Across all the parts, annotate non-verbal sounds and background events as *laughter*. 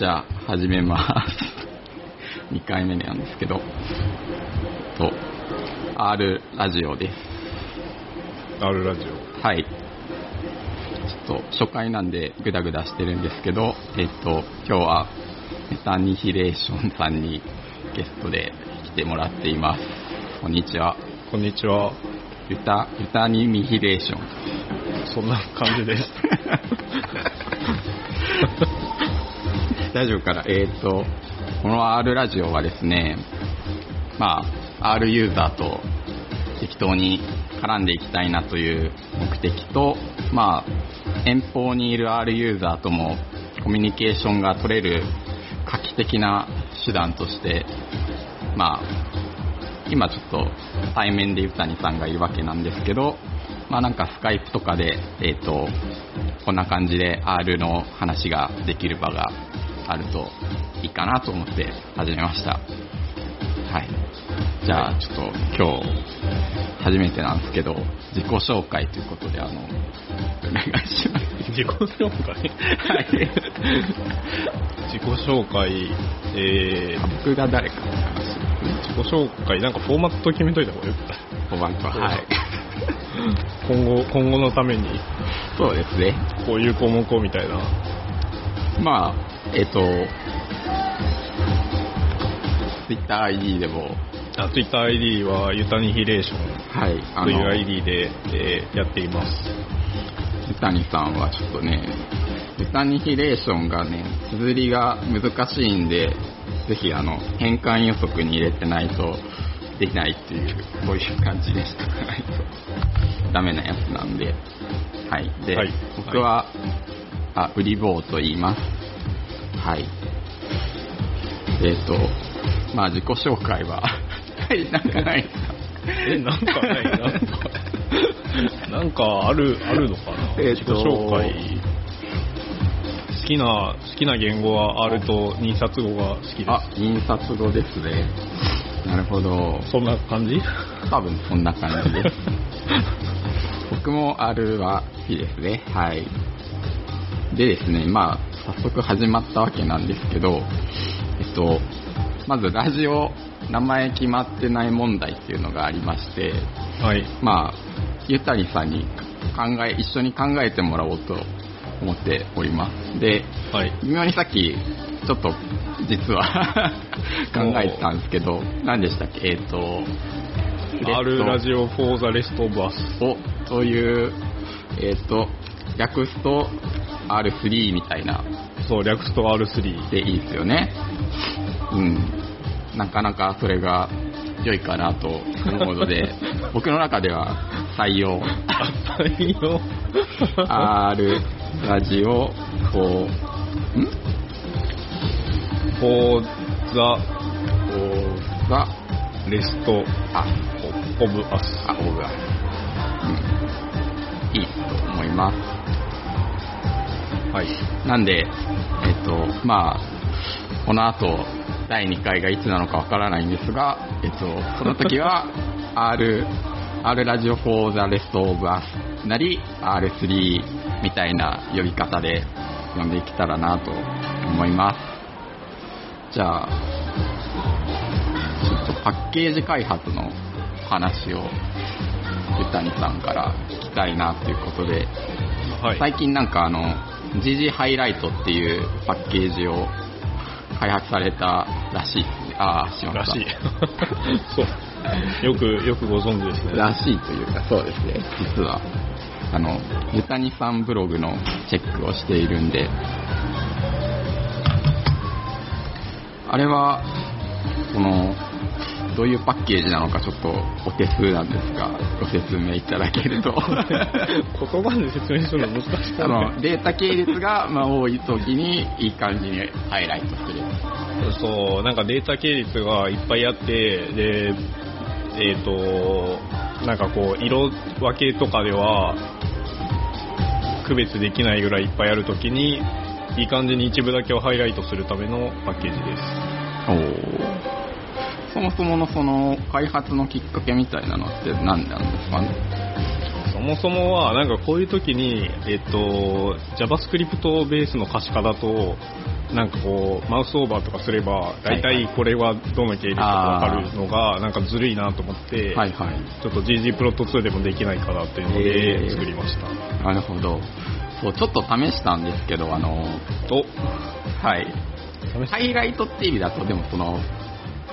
じゃあ、始めます。*laughs* 2回目なんですけど、と、R ラジオです。R ラジオ。はい。ちょっと初回なんでグダグダしてるんですけど、えっと、今日はメタニヒレーションさんにゲストで来てもらっています。こんにちは。こんにちは。ユタ、ユタニミヒレーション。そんな感じです。*laughs* 大丈夫かなえっ、と、この R ラジオはですね、まあ、R ユーザーと適当に絡んでいきたいなという目的と、まあ、遠方にいる R ユーザーともコミュニケーションが取れる画期的な手段として、まあ、今ちょっと対面でゆたにさんがいるわけなんですけど、まあなんかスカイプとかで、えっ、と、こんな感じで R の話ができる場があるといいかなと思って始めました。はい。じゃあちょっと今日初めてなんですけど、自己紹介ということで、あの、お願いします。自己紹介？はい。自己紹介、えー、僕が誰かの話。自己紹介、なんかフォーマット決めといた方がよくないおばんとはい。今後、今後のために、そうですね。こういう項目をみたいな。まあ、えっ、と、TwitterID でも、あ TwitterID はユタニヒレーションはい、あというの、ID で、えーやっています。ユタニさんはちょっとね、ユタニヒレーションがね、綴りが難しいんで、ぜひあの、変換予測に入れてないとできないっていう、こういう感じでしとかないとダメなやつなんで、はい。で、はい僕は、あ、ウリボーと言います。はい。えっ、と、まあ自己紹介は、*laughs* はい、なんかないですかえ、なんかないなんか、*laughs* なんかある、あるのかな、えー自己と紹介。好きな、好きな言語は R と印刷語が好きであ、印刷語ですね。なるほど。す。そんな感じ？多分そんな感じです。*laughs* 僕も R は好きですね。はい。でですね、まあ、早速始まったわけなんですけど、えっと、まずラジオ名前決まってない問題っていうのがありまして、はい。まあ、ゆたりさんに考え、一緒に考えてもらおうと思っております。で、はい。微妙にさっき、ちょっと、実は *laughs* 考えてたんですけど、何でしたっけ？えっ、と、R ラジオ for the rest of us。オという、えっ、と、略すと R3 みたいなそう、略すと R3。でいいですよね。うん。なかなかそれが良いかなと思うので、*laughs* 僕の中では採用。あったいよ。R ラジオ、こう、ん？for the こうが、rest あ、of us。あ、オブが、うん、いいと思います。はい。なんで、えっと、まあ、この後、第2回がいつなのかわからないんですが、えっと、その時は、*laughs* R、R ラジオ for the rest of us なり、R3 みたいな呼び方で呼んでいけたらなと思います。じゃあ、ちょっとパッケージ開発の話を、ゆたにさんから聞きたいなということで、はい。最近なんかあの GG ハイライトっていうパッケージを開発されたらしい。ああ、しました。らしい。*laughs* そう。よく、よくご存知ですね。らしいというか、そうですね。実は、あの、ゆたにさんブログのチェックをしているんで、あれは、この、どういうパッケージなのかちょっとお手数なんですが、ご説明いただけると。*laughs* 言葉で説明するの難しい、あの、データ系列が、まあ、多い時にいい感じにハイライトする。そう、なんかデータ系列がいっぱいあって、で、えっ、と、なんかこう、色分けとかでは、区別できないぐらいいっぱいあるときに、いい感じに一部だけをハイライトするためのパッケージです。おーそもそものその開発のきっかけみたいなのって何なんですかね？そもそもは、なんかこういう時に、えっと、JavaScript ベースの可視化だと、なんかこう、マウスオーバーとかすれば、大体これはどの系列かわかるのが、なんかずるいなと思って、はいはい。ちょっと GG プロット2でもできないかなっていうのへでー作りました。なるほど。そう、ちょっと試したんですけど、あの、と、はい。ハイライトっていう意味だと、でもその、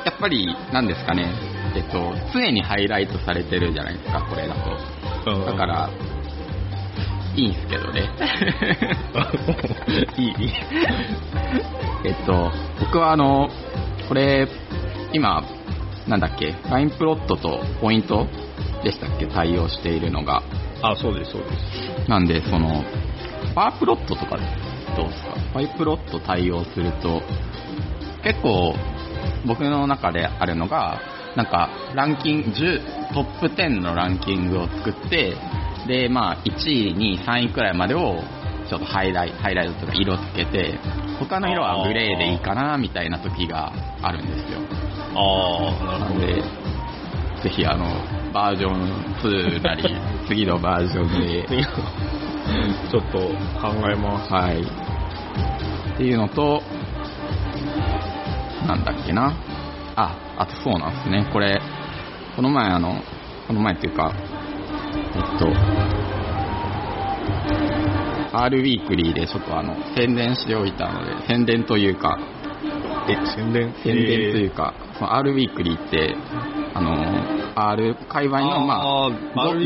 やっぱり、なんですかね、えっと、常にハイライトされてるじゃないですか、これだと。うんだか、ら、いいんすけどね。*laughs* いい、いい。えっと、僕はあの、これ、今、なんだっけ、ラインプロットとポイントでしたっけ、対応しているのが。あ、そうです、そうです。なんで、その、バープロットとかどうですか？バイプロット対応すると、結構、僕の中であるのが、なんか、ランキング、10、トップ10のランキングを作って、で、まあ、1位、2位、3位くらいまでを、ちょっとハイライト、ハイライトとか色つけて、他の色はグレーでいいかな、みたいな時があるんですよ。ああ、なるほなんで、ぜひあの、バージョン2なり、次のバージョンで、*laughs* ど。ちょっと考えます。はい。っていうのと、なんだっけな。あ、あとそうなんですね。これ、この前あの、この前っていうか、えっと、R ウィークリーでちょっとあの、宣伝しておいたので、宣伝というか、え、宣伝？宣伝というか、その R ウィークリーって、あの、R 界隈の、まあ、あ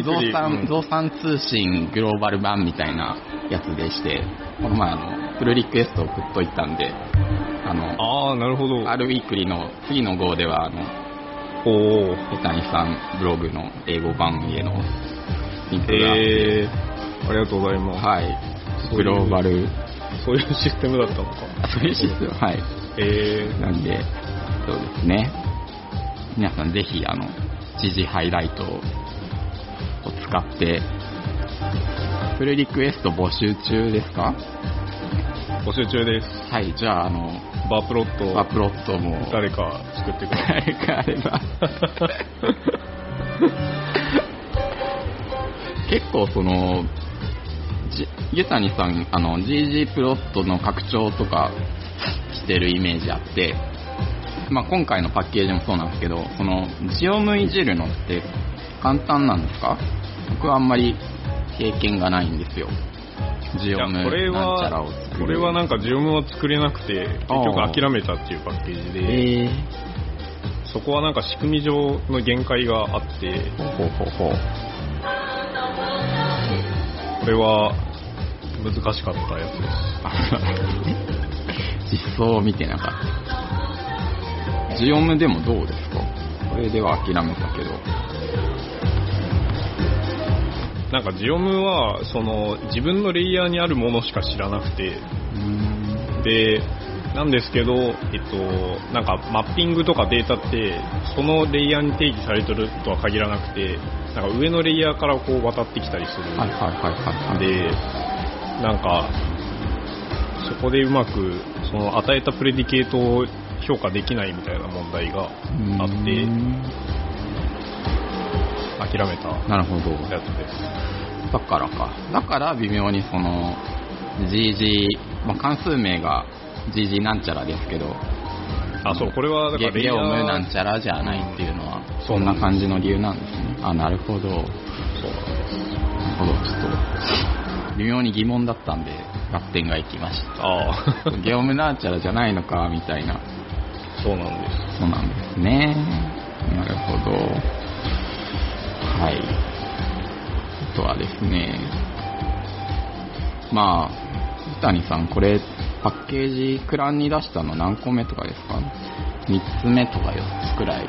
増産うん増産通信グローバル版みたいなやつでして、この前あの、フルリクエスト送っといたんで、あの、ああ、なるほど。R ウィークリーの次の号では、あの、おお。三谷さんブログの英語版へのリンクが、えー、ありがとうございます。はい、グローバル、そういうシステムだったのか。あそういうシステム、はい。えなんで、そうですね。皆さんぜひ、あの、時事ハイライトを使って、フルリクエスト募集中ですか？ー、募集中です。はい、じゃあ、あの、バープロット、アップロットも、誰か作ってください。誰かあれば。結構その、じゆたにさん、あの、GG プロットの拡張とかしてるイメージあって、まあ今回のパッケージもそうなんですけど、その、ジオムいじるのって簡単なんですか？僕はあんまり経験がないんですよ。ジオムこれは。これはなんかジオムは作れなくて結局諦めたっていうパッケージでえー、そこはなんか仕組み上の限界があってほうほうほうほう。これは難しかったやつです *laughs* 実装を見てなかった。ジオムでもどうですか？これでは諦めたけど。なんかジオムはその自分のレイヤーにあるものしか知らなくて。でなんですけど、えっと、なんかマッピングとかデータってそのレイヤーに定義されてるとは限らなくてなんか上のレイヤーからこう渡ってきたりする。で、なんか、そこでうまく、その与えたプレディケートを評価できないみたいな問題があって、ん諦めたなるほど。やつです。だからか。だから微妙にその、GG、まあ、関数名が GG なんちゃらですけど、あ、そう、これはだからレイヤゲゲオムなんー、ちゃらじゃないっていうのは、そそんな感じの理由なんですね。あ、なるほど。なるそうほど。ちょっと、微妙に疑問だったんで、合点がいきました。ああ、*laughs* ゲオムなんちゃらじゃないのか、みたいな。そうなんです。そうなんですね。なるほど。はい。あとはですね、まあ、三谷さん、これ、パッケージ、クランに出したの何個目とかですか ?3 つ目とか4つくらい。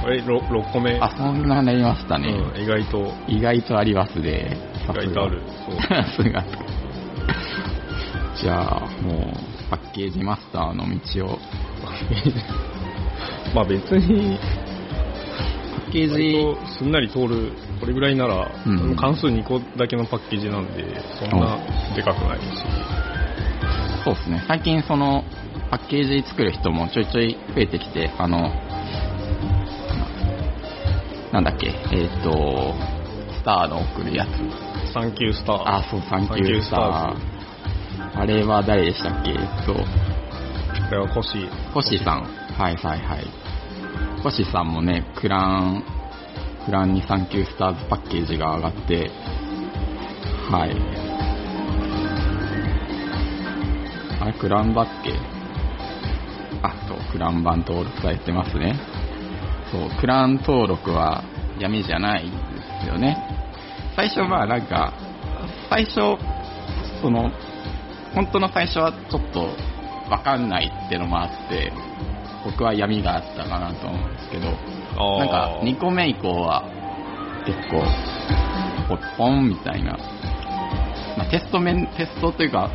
これ 6, 6個目。あ、そんなになりましたね。うん、意外と、意外とありますね。さすが意外とある。そう。*laughs* さすが。じゃあ、もう、パッケージマスターの道を、*laughs* まあ別に、ケー割ジ、とすんなり通る、これぐらいなら、うん関数2個だけのパッケージなんで、そんなでかくないし。そうですね。最近その、パッケージ作る人もちょいちょい増えてきて、あの、なんだっけ、えっ、と、スターの送るやつ。サンキュースター。あ、そう、サンキュースター。あれは誰でしたっけ？えっと、れはコシ。コッシーさん。はいはいはい。コッシーさんもね、クラン、クラン239スターズパッケージが上がって、はい。あれ、クランだっけあ、そう、クラン版登録されてますね。そう、クラン登録は闇じゃないですよね。最初はなんか、最初、その、本当の最初はちょっとわかんないってのもあって、僕は闇があったかなと思うんですけど、なんか2個目以降は結構、ポッポンみたいな、まあ、テスト面、テストというか、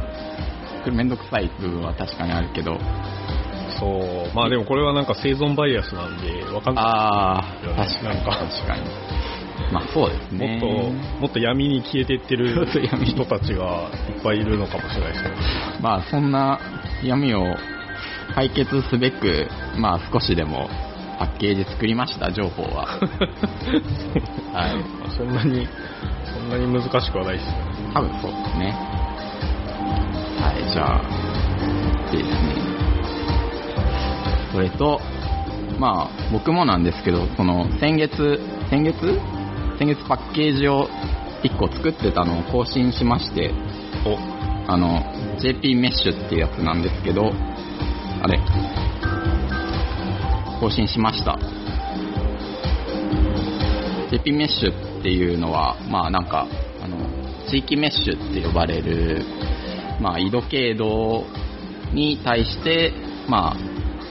これめんどくさい部分は確かにあるけど、そう。まあでもこれはなんか生存バイアスなんで、わかんない。あー、確かに、確かに。まあそうですもね。っと、もっと闇に消えていってる *laughs* 人たちがいっぱいいるのかもしれないですね。まあそんな闇を解決すべく、まあ少しでもパッケージ作りました、情報は。*laughs* はい。そんなに、そんなに難しくはないですね。多分そうですね。はい、じゃあ、でですね。それと、まあ僕もなんですけど、その先月、先月？先月パッケージを1個作ってたのを更新しまして、お、あの、JP メッシュっていうやつなんですけど、あれ、更新しました。JP メッシュっていうのは、まあなんか、あの、地域メッシュって呼ばれる、まあ緯度経度に対して、まあ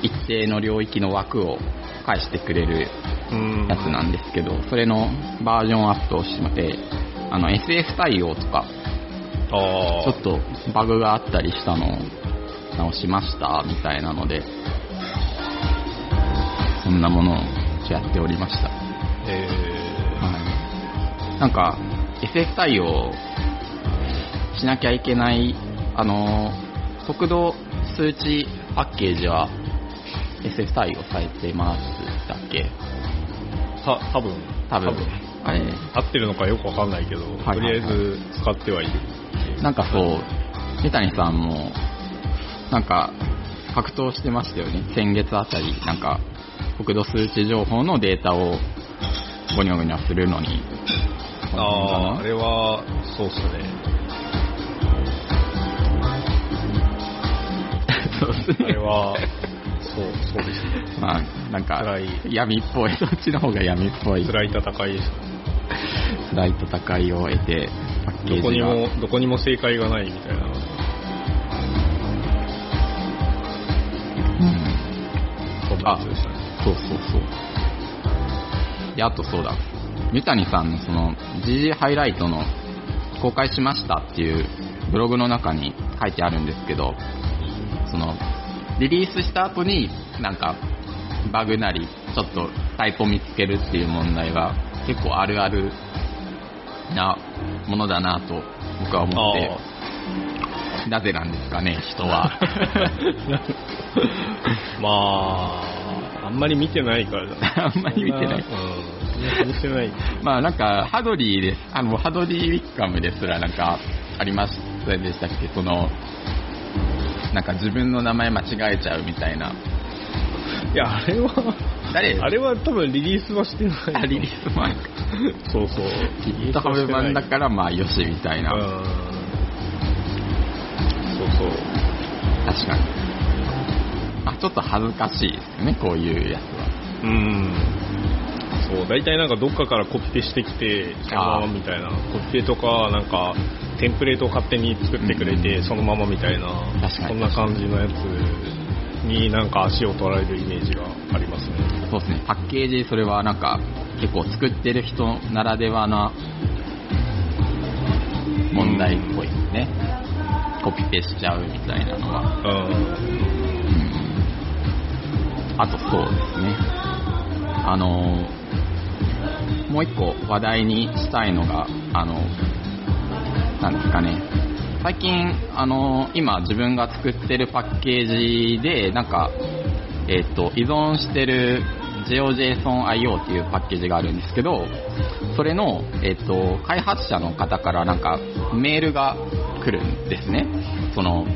一定の領域の枠を返してくれるうん。やつなんですけど、それのバージョンアップをしまして、あの SF 対応とか、あちょっとバグがあったりしたのを直しましたみたいなので、そんなものをやっておりました。えはい。なんか、SF 対応しなきゃいけない、あの、速度数値パッケージは SF 対応されてましたっけー、た、多分多分。あれ、合ってるのかよくわかんないけど、はいはいはいとりあえず使ってはいる。なんかそう、三谷さんも、なんか、格闘してましたよね。先月あたり、なんか、国土数値情報のデータをゴニョゴニョするのに。ああ、あれは、そうっすね。そうですね。あれは、そう、そうですね。まあ、なんか闇っぽい、そっちの方が闇っぽい、辛い戦いです。*laughs* 辛い戦いを得て、パッケどこージが。にも、どこにも正解がないみたいな。そんなやつでしたね。そうそうそう。で、あとそうだ。三谷さんのその GG ハイライトの公開しましたっていうブログの中に書いてあるんですけど、そのリリースした後になんかバグなりちょっとタイプを見つけるっていう問題が結構あるあるなものだなと僕は思って、なぜなんですかね、人は。*laughs* *laughs* まあ、あんまり見てないからだ。*laughs* あんまり見てないうん。そんな気にしてない。*laughs* まあなんか、ハドリーです。あの、ハドリーウィッカムですらなんか、ありましたでしたっけ？その、なんか自分の名前間違えちゃうみたいな。いや、あれは、誰？あれは多分リリースはしてない。あリリース前か。そうそう。リリースは GitHub 版だからまあよしみたいな。うん。そうそう。確かに。あ、ちょっと恥ずかしいですよね、こういうやつは。うん。そう、大体なんかどっかからコピペしてきて、そのままみたいな。コピペとか、なんか、テンプレートを勝手に作ってくれて、うんそのままみたいな、確かにそんな感じのやつになんか足を取られるイメージがありますね。そうですね、パッケージ、それはなんか、結構作ってる人ならではな問題っぽいですね。コピペしちゃうみたいなのは。うん。あとそうですね。あのー、もう一個話題にしたいのが、あの、なんですかね。最近、あのー今自分が作ってるパッケージで、なんか、えっ、と、依存してる GeoJSON.io っていうパッケージがあるんですけど、それの、えっ、と、開発者の方からなんかメールが来るんですね。その、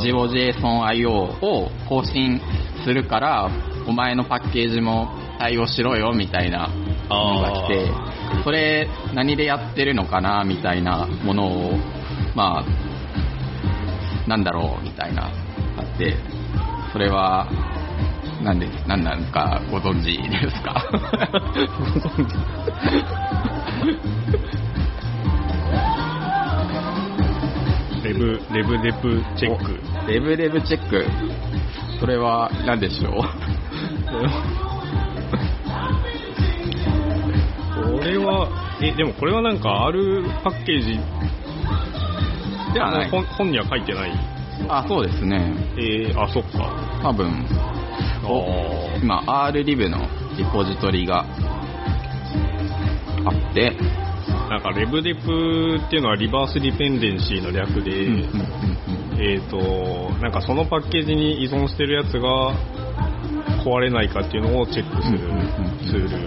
GeoJSON.io を更新するから、お前のパッケージも対応しろよみたいなものが来て、それ何でやってるのかなみたいなものを、まあ、なんだろうみたいな、あって、それは、なんで、なんなんかご存知ですか？レブ、レブデプチェック。レブレブチェック。それは何でしょう？これは、え、でもこれはなんか R パッケージではない。本本には書いてない。あ、そうですね。えー、あ、そっか。多分、今 RLib のリポジトリがあって、なんかレブデプっていうのはリバースディペンデンシーの略で、うんうんうんえっ、と、なんかそのパッケージに依存してるやつが壊れないかっていうのをチェックするツール。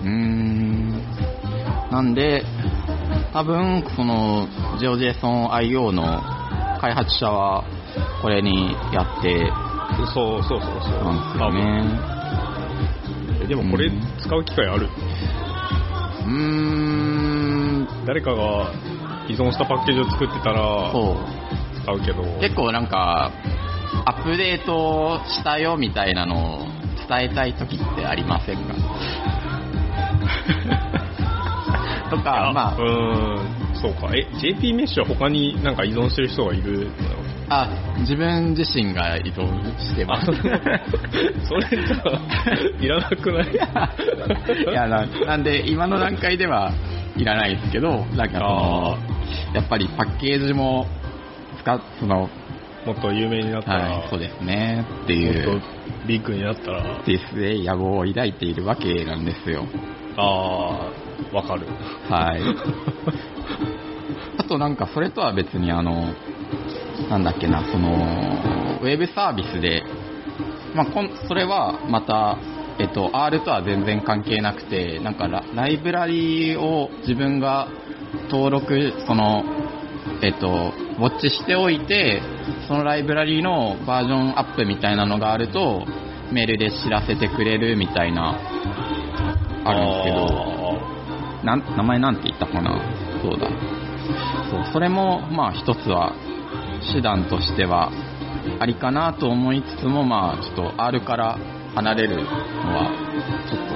うーんなんで、多分、その、GeoJSON.io の開発者は、これにやってそうそうそうそう。なんですよね。えでもこれうん使う機会ある、うーん、誰かが依存したパッケージを作ってたら。使うけど、結構なんか、アップデートしたよみたいなのを伝えたい時ってありませんか？*laughs* とか、まうーん、そうか。え、JP メッシュは他になんか依存してる人がいるの？あ、あ、自分自身が依存してます。あ *laughs* それじゃあ、いらなくない？いやな、なんで今の段階ではいらないですけど、なんかその、やっぱりパッケージも使っ、その、もっと有名になったら、はい、そうですね、っていもっとう、ビッグになったら、ですね、野望を抱いているわけなんですよ。あー、わかる。はい。*laughs* あとなんかそれとは別にあの、なんだっけな、その、ウェブサービスで、まあ、こんそれはまた、えっと、R とは全然関係なくて、なんかラライブラリを自分が登録、その、えっと、ウォッチしておいて、そのライブラリのバージョンアップみたいなのがあると、メールで知らせてくれるみたいな、あるんですけど、なん名前なんて言ったかな？そうだ。そう、それも、まあ一つは、手段としては、ありかなと思いつつも、まあちょっと R から離れるのは、ちょっ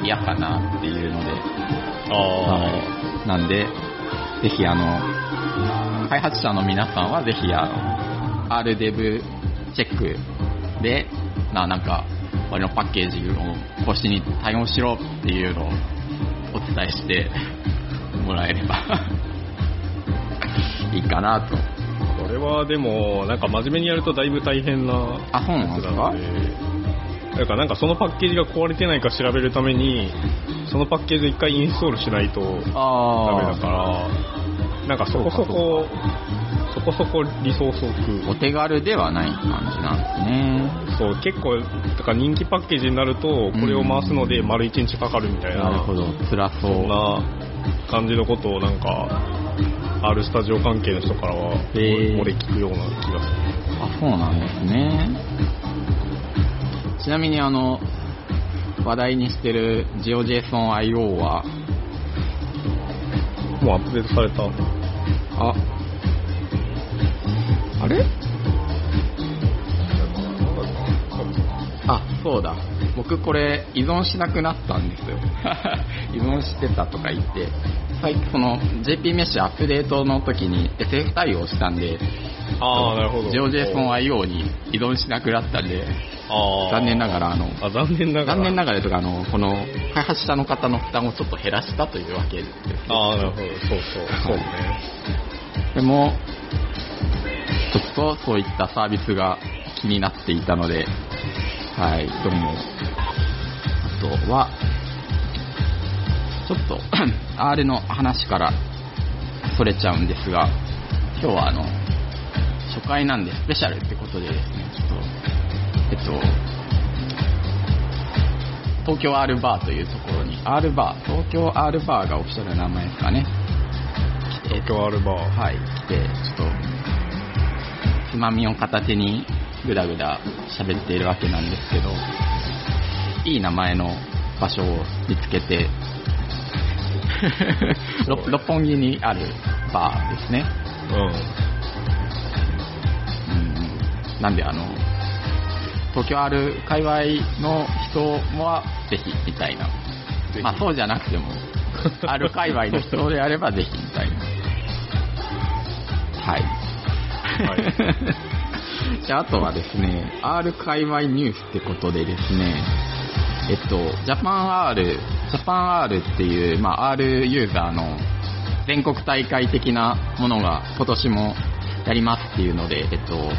と嫌かなっていうので、あはい。なんで、ぜひあの、開発者の皆さんはぜひあの、RDev チェックで、ななんか、俺のパッケージを更新に対応しろっていうのをお伝えして *laughs* もらえれば *laughs* いいかなと。ーこれはでも、なんか真面目にやるとだいぶ大変なあ、そうなんですか？だからなんかそのパッケージが壊れてないか調べるために、そのパッケージを一回インストールしないとダメあだから、なんかそこそこ、そこそこリソースを食う。お手軽ではない感じなんですね。そう、結構、だから人気パッケージになると、これを回すので丸1日かかるみたいな、なるほど、辛そ。そんな感じのことをなんか、R スタジオ関係の人からは、へー漏れ聞くような気がする。あ、そうなんですね。ちなみにあの、話題にしてる GeoJSON.io は、もうアップデートされた。あ、あれ？あ、そうだ。僕これ依存しなくなったんですよ。*laughs* 依存してたとか言って、最近その JP メッシュアップデートの時に SF 対応したんで、ああ、なるほど。GeoJSON.io に依存しなくなったんで、残念ながらあの、あ、残念ながら。残念ながらとかあの、この開発者の方の負担をちょっと減らしたというわけです。ああ、なるほど。そうそう。そうね。でも、ちょっとそういったサービスが気になっていたので、はい、どうも。あとは、ちょっと *clears throat* R の話からそれちゃうんですが、今日はあの、初回なんでスペシャルってことでですね、ちょっと、えっと、東京 R バーというところに、R バー、東京 R バーがオフィシャルな名前ですかね。東京アルバー。はい、来て、ちょっと、つまみを片手にぐだぐだ喋っているわけなんですけど、いい名前の場所を見つけて、*laughs* ろ六本木にあるバーですね。うん。うん、なんであの、東京ある界隈の人はぜひみたいな。まあそうじゃなくても、*laughs* ある界隈の人であればぜひみたいな。はい。はい *laughs* じゃああとはですね、R 界隈ニュースってことでですね、えっと、ジャパン R、ジャパン R っていう、まあ、R ユーザーの全国大会的なものが今年もやりますっていうので、えっと、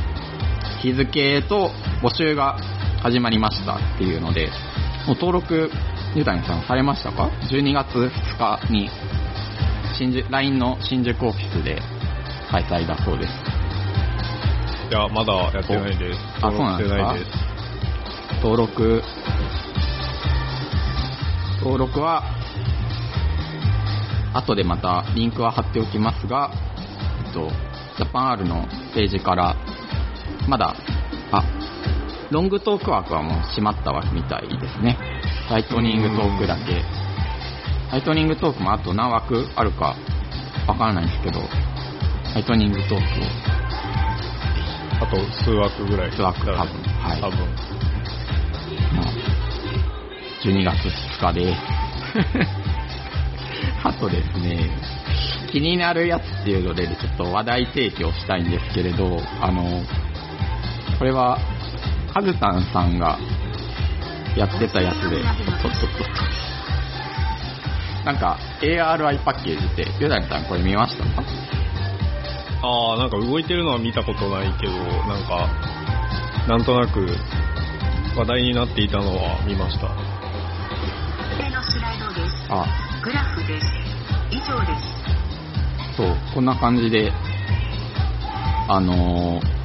日付と募集が始まりましたっていうので、もう登録、ゆたにさんされましたか ?12 月2日に新宿、LINE の新宿オフィスで開催だそうです。いや、まだやってないです。あそうなんですか？登録登録は、後でまたリンクは貼っておきますが、えっと、ジャパン R のページから、まだ、あ、ロングトーク枠はもう閉まった枠みたいですね。ライトニングトークだけ。ライトニングトークもあと何枠あるかわからないんですけど、ライトニングトークをあと数枠ぐらい。数枠多分はい多分。まあ、12月2日です。*laughs* あとですね、気になるやつっていうので、ちょっと話題提供したいんですけれど、あの、これは、カズタンさんがやってたやつで、とっとっとっと。なんか、ARI パッケージって、ヨダニさんこれ見ました？かああ、なんか動いてるのは見たことないけど、なんか、なんとなく話題になっていたのは見ました。上のスライドです。あ、グラフです。以上です。そう、こんな感じで、あのー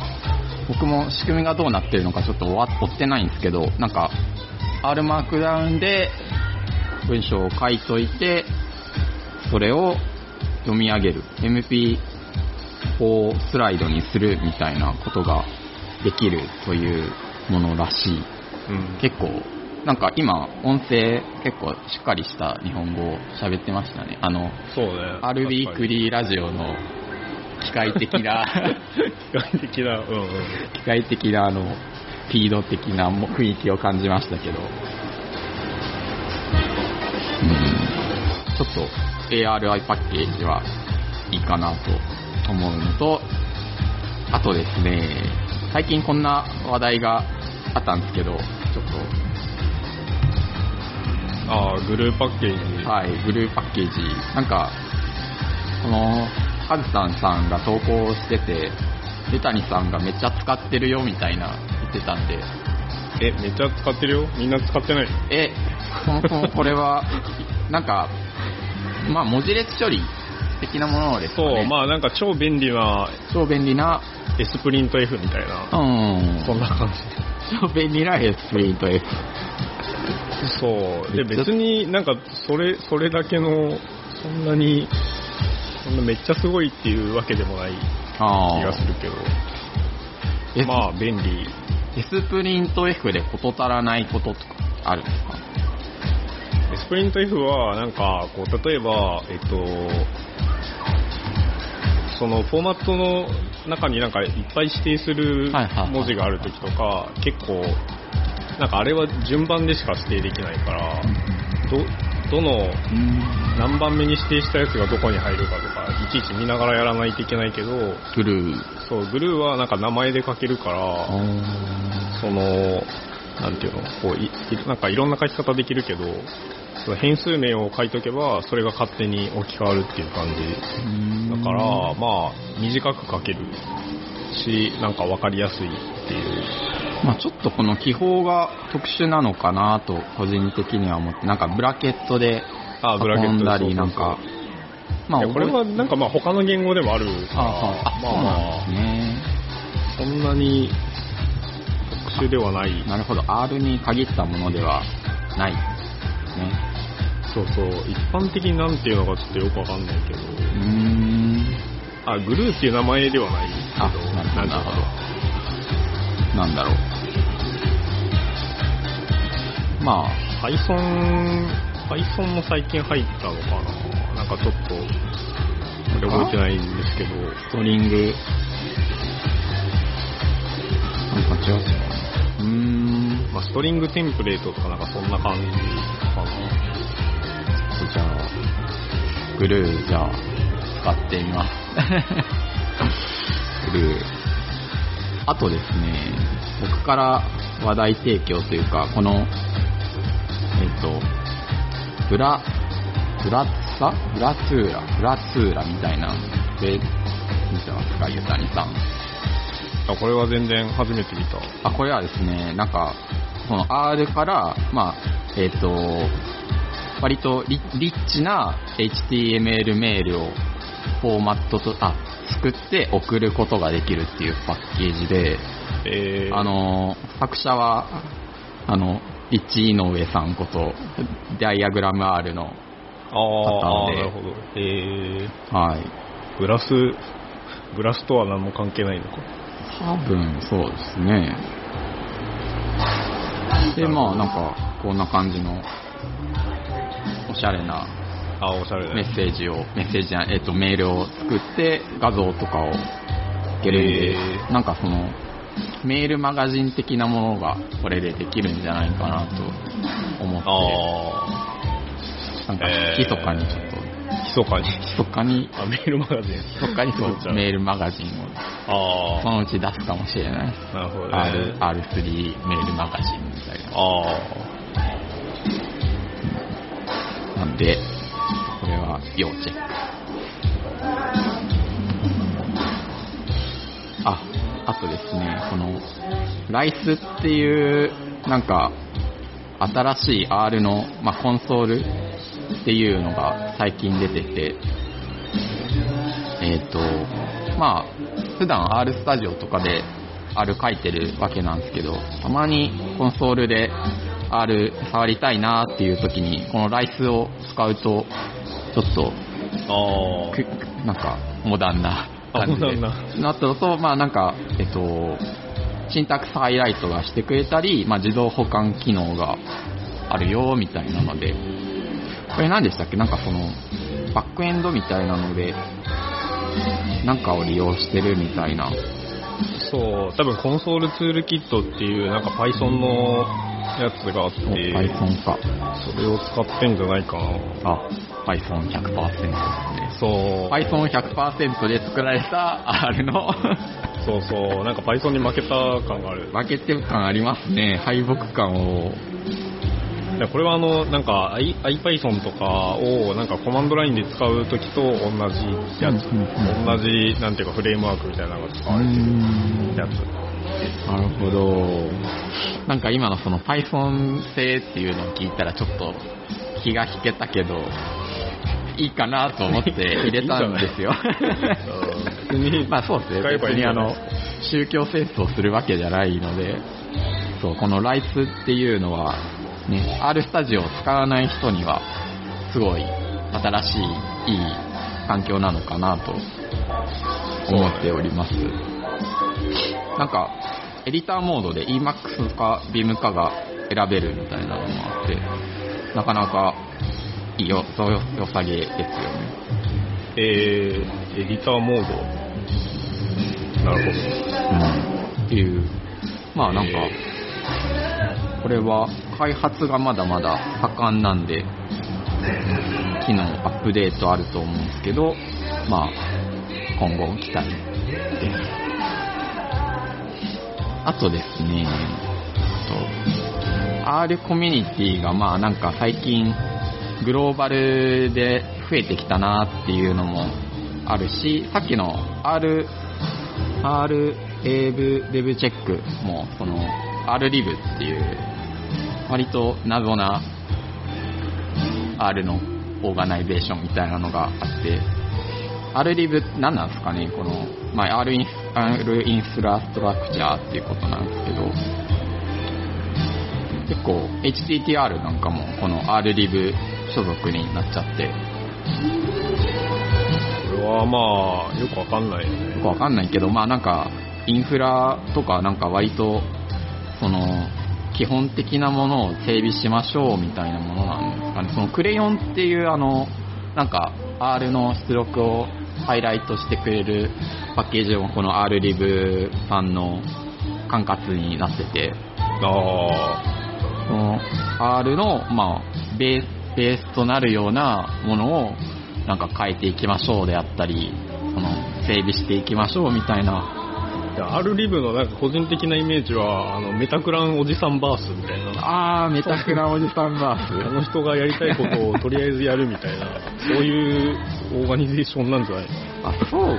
僕も仕組みがどうなってるのかちょっと追ってないんですけど、なんか、R マークダウンで文章を書いといて、それを読み上げる。MP4 スライドにするみたいなことができるというものらしい。うん。結構、なんか今、音声結構しっかりした日本語を喋ってましたね。あの、そうね。アルビークリーラジオの機械的な、*laughs* 機械的な、うんうん。機械的なあの、スピード的なも雰囲気を感じましたけど、うん、ちょっと ARI パッケージはいいかなと思うのと、あとですね、最近こんな話題があったんですけど、ちょっああ、グルーパッケージ。と、はい、ブルーパッケージ、なんか、この、カズさんさんが投稿してて、ルタニさんがめっちゃ使ってるよみたいな言ってたんで、え、めっちゃ使ってるよ？みんな使ってない？え、そもそもこれは、なんか、まあ文字列処理的なものですかね。そう、まあなんか超便利な超便利な、S プリント F みたいな、うん、そんな感超便利な S プリント F。じ。そう。で、別になんかそれ、それだけの、そんなに、そんなめっちゃすごいっていうわけでもないあ気がするけど、えまあ便利。S プリント F で事足らないこととかあるんですか？S プリント F はなんか、こう、例えば、えっと、そのフォーマットの中になんかいっぱい指定する文字があるときとか、結構、なんかあれは順番でしか指定できないから、ど、どの何番目に指定したやつがどこに入るかとか、いちいち見ながらやらないといけないけど、グルー。そう、グルーはなんか名前で書けるから、その、なんていうの、こうい、いなんかいろんな書き方できるけど、その変数名を書いとけば、それが勝手に置き換わるっていう感じ。だから、まあ、短く書けるし、なんかわかりやすいっていう。まあちょっとこの記法が特殊なのかなと個人的には思って、なんかブラケットで囲んだり、なんか、まいやこれはなんかまあ他の言語でもあるから、ああ、まあまですね。あ、そんなに特殊ではない。なるほど、R に限ったものではないね。そうそう、一般的になんていうのかちょっとよくわかんないけど、うーん。あ、グルーっていう名前ではないけど、あなるほどなんだろう。まあ、Python、Python も最近入ったのかななんかちょっと、俺覚えてないんですけど、ストリング、なんか違うかな。うーん、まあ、ストリングテンプレートとかなんかそんな感じかな。じゃあ、グルー、じゃあ、使ってみます。*laughs* グルー。あとですね、僕から話題提供というか、この、と、ブラ、ブラツサ？ブラツーラ、ブラツーラみたいな、で、見てますか、ゆたにさん。あ、これは全然初めて見た。あ、これはですね、なんか、その R から、まあ、えっ、と、割とリリッチな HTML メールをフォーマットと、あ、作って送ることができるっていうパッケージで、えー、あの、作者は、あの、リッチ井上さんこと、ダイアグラム R の、方でなるほど。えー、はい。ブラス、ブラスとは何も関係ないのか。多分そうですね。で、まあなんか、こんな感じの、おしゃれなあ、おしゃれ。メッセージを、メッセージえっと、メールを作って、画像とかをいけるんで、えーなんかその、メールマガジン的なものがこれでできるんじゃないかなと思って、あなんかえー密かにちょっと、あ、密かに。密かに、あ、メールマガジン。密かにそうメールマガジンをあそのうち出すかもしれない。あ、なるほどね。R、R3 メールマガジンみたいな。あなんで、これは要チェック。あ、あとですね、この、ライスっていう、なんか、新しい R の、まあ、コンソールっていうのが最近出てて、えっ、と、まあ、普段 R スタジオとかで R 書いてるわけなんですけど、たまにコンソールで R 触りたいなっていう時に、このライスを使うと、ちょっと、なんか、モダンな感じで。あモダンなったのと、まあなんか、えっと、シンタックスハイライトがしてくれたり、まあ自動保管機能があるよ、みたいなので、これ何でしたっけ？なんかその、バックエンドみたいなので、なんかを利用してるみたいな。あ。そう、多分コンソールツールキットっていうなんか Python のやつがあって、Python か。それを使ってんじゃないかな。あ、Python100% ですね。そう。Python100% で作られた R のそうそう。なんか Python に負けた感がある。負けてる感ありますね。敗北感を。でこれはあの、なんか IPython とかをなんかコマンドラインで使うときと同じやつ、うんうんうん同じなんていうかフレームワークみたいなのが使われてるやつ。なるほど。なんか今のその Python 製っていうのを聞いたらちょっと気が引けたけど、いいかなと思って入れたんですよ。別にまあそうですね。別にあの、宗教戦争するわけじゃないので、そう、このライスっていうのは、ね、R スタジオを使わない人には、すごい新しい、いい環境なのかなと思っております。なんか、エディターモードで Emacs か Vim かが選べるみたいなのもあって、なかなかよ、そうよ、良さげですよね。えー、エディターモード。なるほど。うんっていう、まあなんか、これは開発がまだまだ盛んなんで、機能アップデートあると思うんですけど、まあ、今後期待です。あとですね、あと R コミュニティがまあなんか最近グローバルで増えてきたなっていうのもあるし、さっきの R R エーブデブチェックもその R リブっていう割と謎な R の organization みたいなのがあって R リブ何なんですかねこの、まあ、R イン R インフラストラクチャーっていうことなんですけど結構 httr なんかもこの R リブ所属になっちゃってこれはまあ、よくわかんないよよねく。わかんないけど、まあなんか、インフラとかなんか割と、その、基本的なものを整備しましょうみたいなものなんですかね。そのクレヨンっていうあの、なんか R の出力をハイライトしてくれるパッケージもこの R リブさんの管轄になってて、あその R の、まあ、ベース、ベースとなるようなものをなんか変えていきましょうであったり、その整備していきましょうみたいな R リブのなんか個人的なイメージは、あの、メタクランおじさんバースみたいな。あー、メタクラおじさんバあース。の人がやりたいことをとりあえずやるみたいな、そういうオーガニゼーションなんじゃないあ、そう。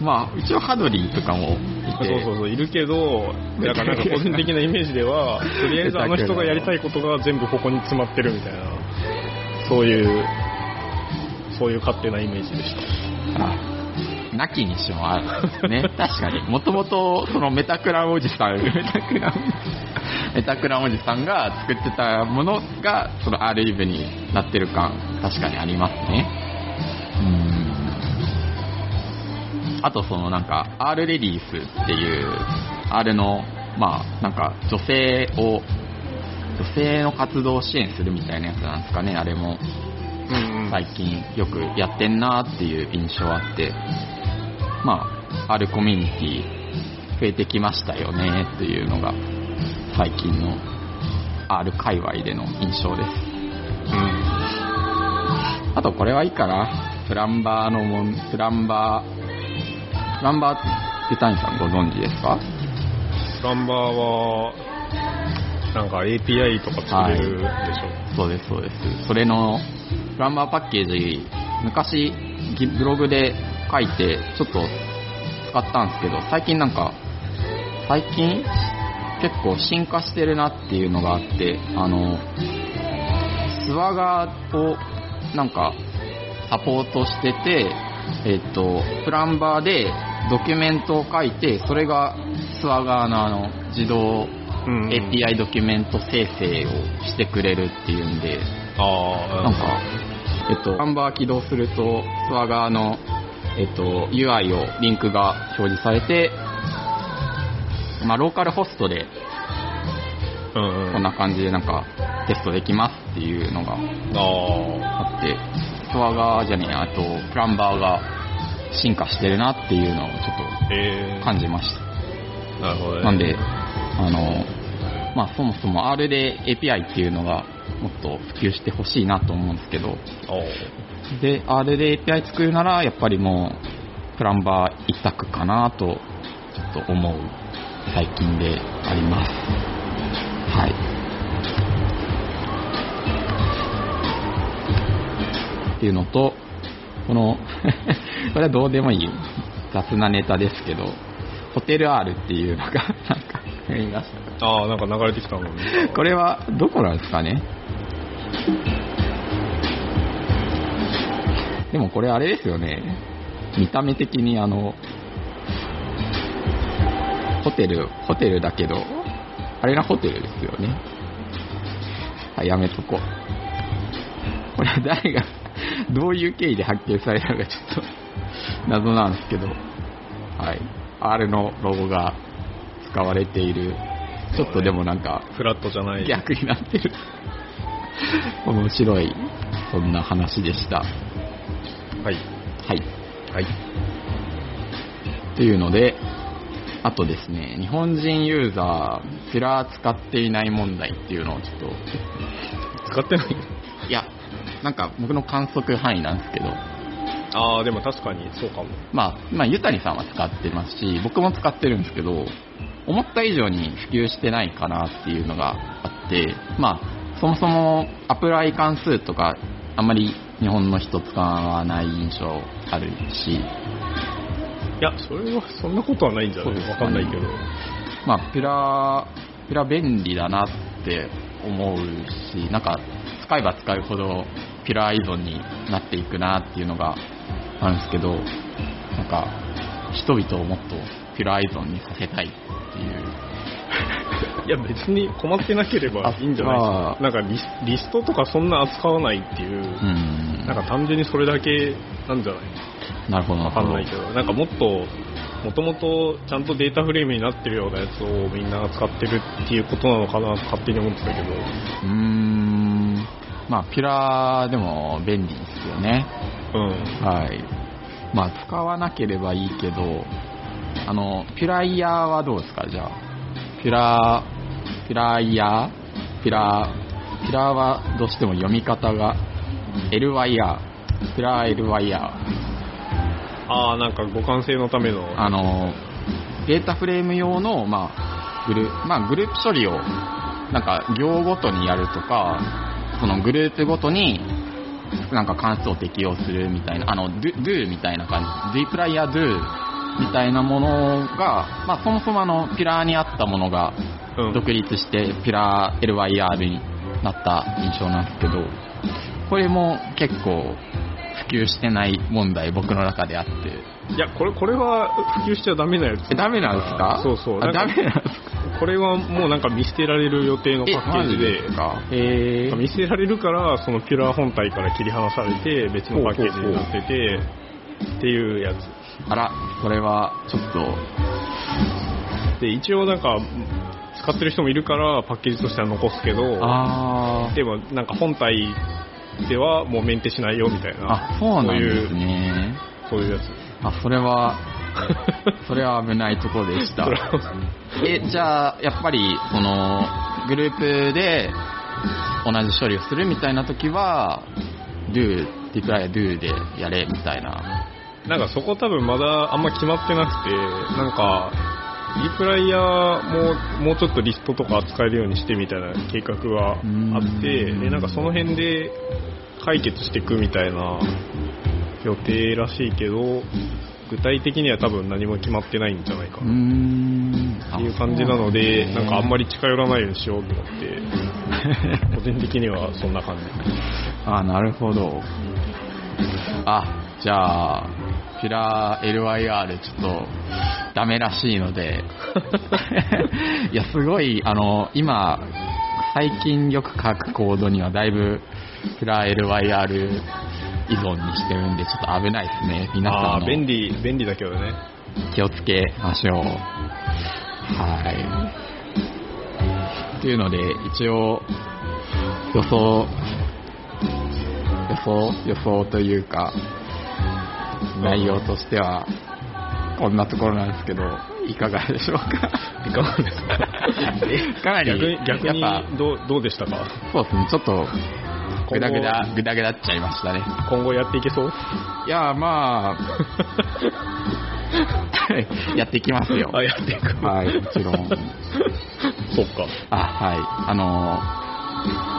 まあ、一応ハドリーとかも。そうそうそう、いるけど、なんかなんか個人的なイメージでは、*laughs* とりあえずあの人がやりたいことが全部ここに詰まってるみたいな、そういう、そういう勝手なイメージでした。あなきにしもある。ね、確かに。もともと、そのメタクランおじさん、メタクラン、メタクランおじさんが作ってたものが、その R リブになってる感、確かにありますね。うん。あとそのなんか、R レディースっていう、R の、まあ、なんか女性を、女性の活動を支援するみたいなやつなんですかね、あれも。うんうん。最近よくやってんなっていう印象あって、まあ、R コミュニティ増えてきましたよねっていうのが最近の R 界隈での印象です。あとこれはいいかな。プランバーのもん、プランバー、プランバーって谷さんご存知ですか？プランバーは、なんか API とか作れるでしょ。そうです、そうです。それの、プランバーパッケージ、昔、ギブログで書いて、ちょっと使ったんですけど、最近なんか、最近、結構進化してるなっていうのがあって、あの、スワガーを、なんか、サポートしてて、えっと、プランバーでドキュメントを書いて、それがスワガーのあの、自動 API ドキュメント生成をしてくれるっていうんで、なんか、えっと、ナンバー起動すると、スワガーの、えっと、UI を、リンクが表示されて、まあ、ローカルホストで。こんな感じでなんか、テストできますっていうのがああって、スワガーじゃねえや、あと、プランバーが進化してるなっていうのをちょっと感じました。ー、なるほどね。なんで、あの、まあそもそも R で API っていうのがもっと普及してほしいなと思うんですけど、あで、R で API 作るなら、やっぱりもう、プランバー一択かなと、ちょっと思う最近であります。はい。っていうのと、この、*laughs* これはどうでもいい雑なネタですけど、ホテル R っていうのが、*laughs* なんか、見ましたあ、ああ、なんか流れてきたもんね。これはどこなんですかね？でもこれあれですよね。見た目的にあの、ホテル、ホテルだけど、あれがホテルですよね。はい、やめとこう。これは誰が、*laughs* どういう経緯で発見されたのかちょっと謎なんですけど、はい。R のロゴが使われている、ちょっとでもなんか、フラットじゃない。逆になってる。面白い、そんな話でした。はい。はい。はい。というので、あとですね、日本人ユーザー、ピラー使っていない問題っていうのをちょっと、使ってないいや、なんか僕の観測範囲なんですけど、ああ、でも確かにそうかも。まあ、まあ、ゆたにさんは使ってますし、僕も使ってるんですけど、思った以上に普及してないかなっていうのがあって、まあ、そもそもアプライ関数とか、あんまり日本の人使わない印象あるし、いや、それは、そんなことはないんじゃない？わかんないけど。まあ、ピラ、ピラ便利だなって思うし、なんか、使えば使うほどピラ依存になっていくなっていうのがあるんですけど、なんか、人々をもっとピラ依存にさせたいっていう。*laughs* いや、別に困ってなければいいんじゃないですか。なんかリストとかそんな扱わないっていう、うん。なんか単純にそれだけなんじゃないなるほど、なわ。かんないけど、なんかもっと、もともとちゃんとデータフレームになってるようなやつをみんなが使ってるっていうことなのかなと勝手に思ってたけど、うーん。まあ、ピュラでも便利ですよね。うん。はい。まあ、使わなければいいけど、あの、ピュライヤーはどうですか？じゃあ。ピュラ、ピュライヤー？ピュラ、ピュラはどうしても読み方が、LYR。ピュラ LYR。ああ、なんか互換性のための、あの、データフレーム用の、まあ、グルまあ、グループ処理を、なんか、行ごとにやるとか、そのグループごとに、なんか関数を適用するみたいな、あの、do, do みたいな感じ、do プライヤー do みたいなものが、まあ、そもそもあの、ピュラーにあったものが、うん、独立して、ピュラー LYR になった印象なんですけど、これも結構、普及してない問題、僕の中であって、いや、これ、これは普及しちゃダメなやつ。え、ダメなんですか？そうそう。あダメなんですか？これはもうなんか見捨てられる予定のパえ、ッケージで、すか？へ見捨てられるから、そのピュラー本体から切り離されて、別のパッケージになってて、っていうやつ。あら、それは、ちょっと、で、一応なんか、使ってる人もいるから、パッケージとしては残すけど、あでもなんか本体ではもうメンテしないよみたいー、な、あ、そうなんですね。そういうやつ。あ、それは、*laughs* それは危ないところでした *laughs* え、じゃあ、やっぱり、その、グループで同じ処理をするみたいな時は、do、declare do でやれみたいな。なんかそこ多分まだあんま決まってなくて、なんか、リプライヤーももうちょっとリストとか使えるようにしてみたいな計画があって、うんで、なんかその辺で解決していくみたいな予定らしいけど、具体的には多分何も決まってないんじゃないかな。ん。っていう感じなので、なんかあんまり。り近寄らないようにしようと思って、*laughs* 個人的にはそんな感じ。あ、なるほど。あ、じゃあ、ピュラー LYR ちょっとダメらしいので、*laughs* いや、すごい、あの、今、最近よく書くコードにはだいぶピュラー LYR 依存にしてるんで、ちょっと危ないですね。皆さああ、んも便利、便利だけどね。気をつけましょう。はい。っていうので、一応、予想、予想予想というか、内容としては、こんなところなんですけど、いかがでしょうか？いかがですか？*laughs* かなり、逆に、逆にどう、どうでしたか？ぱそうですね、ちょっと、ぐだぐだ今、ぐだぐだっちゃいましたね。今後やっていけそう？いや、まあ、*laughs* やっていきますよ。あ、やっていく。はい、もちろん。そっか。あ、はい。あの、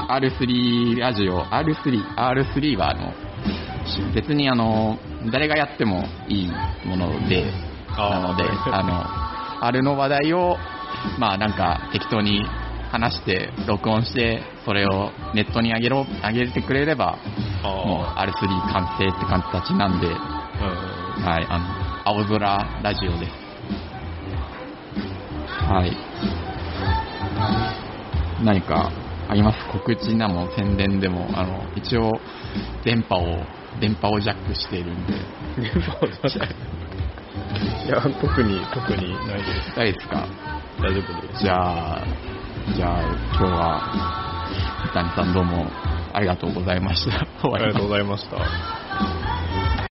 R3 ラジオ、R3、R3 はあの、別にあの、誰がやってもいいもので、なので、あの、R の話題を、まあなんか適当に話して、録音して、それをネットに上げろ、上げてくれれば、もうあ R3 完成って形なんで、あ、うん。はい、あの、青空ラジオです。はい。何かあります？告知なも宣伝でも、あの、一応、電波を、電波をジャックしているんで、電波を出したい。いや、特に、特にないです。大丈夫ですか？大丈夫です。じゃあ、じゃあ、今日は、谷さんどうもありがとうございました。ありがとうございました。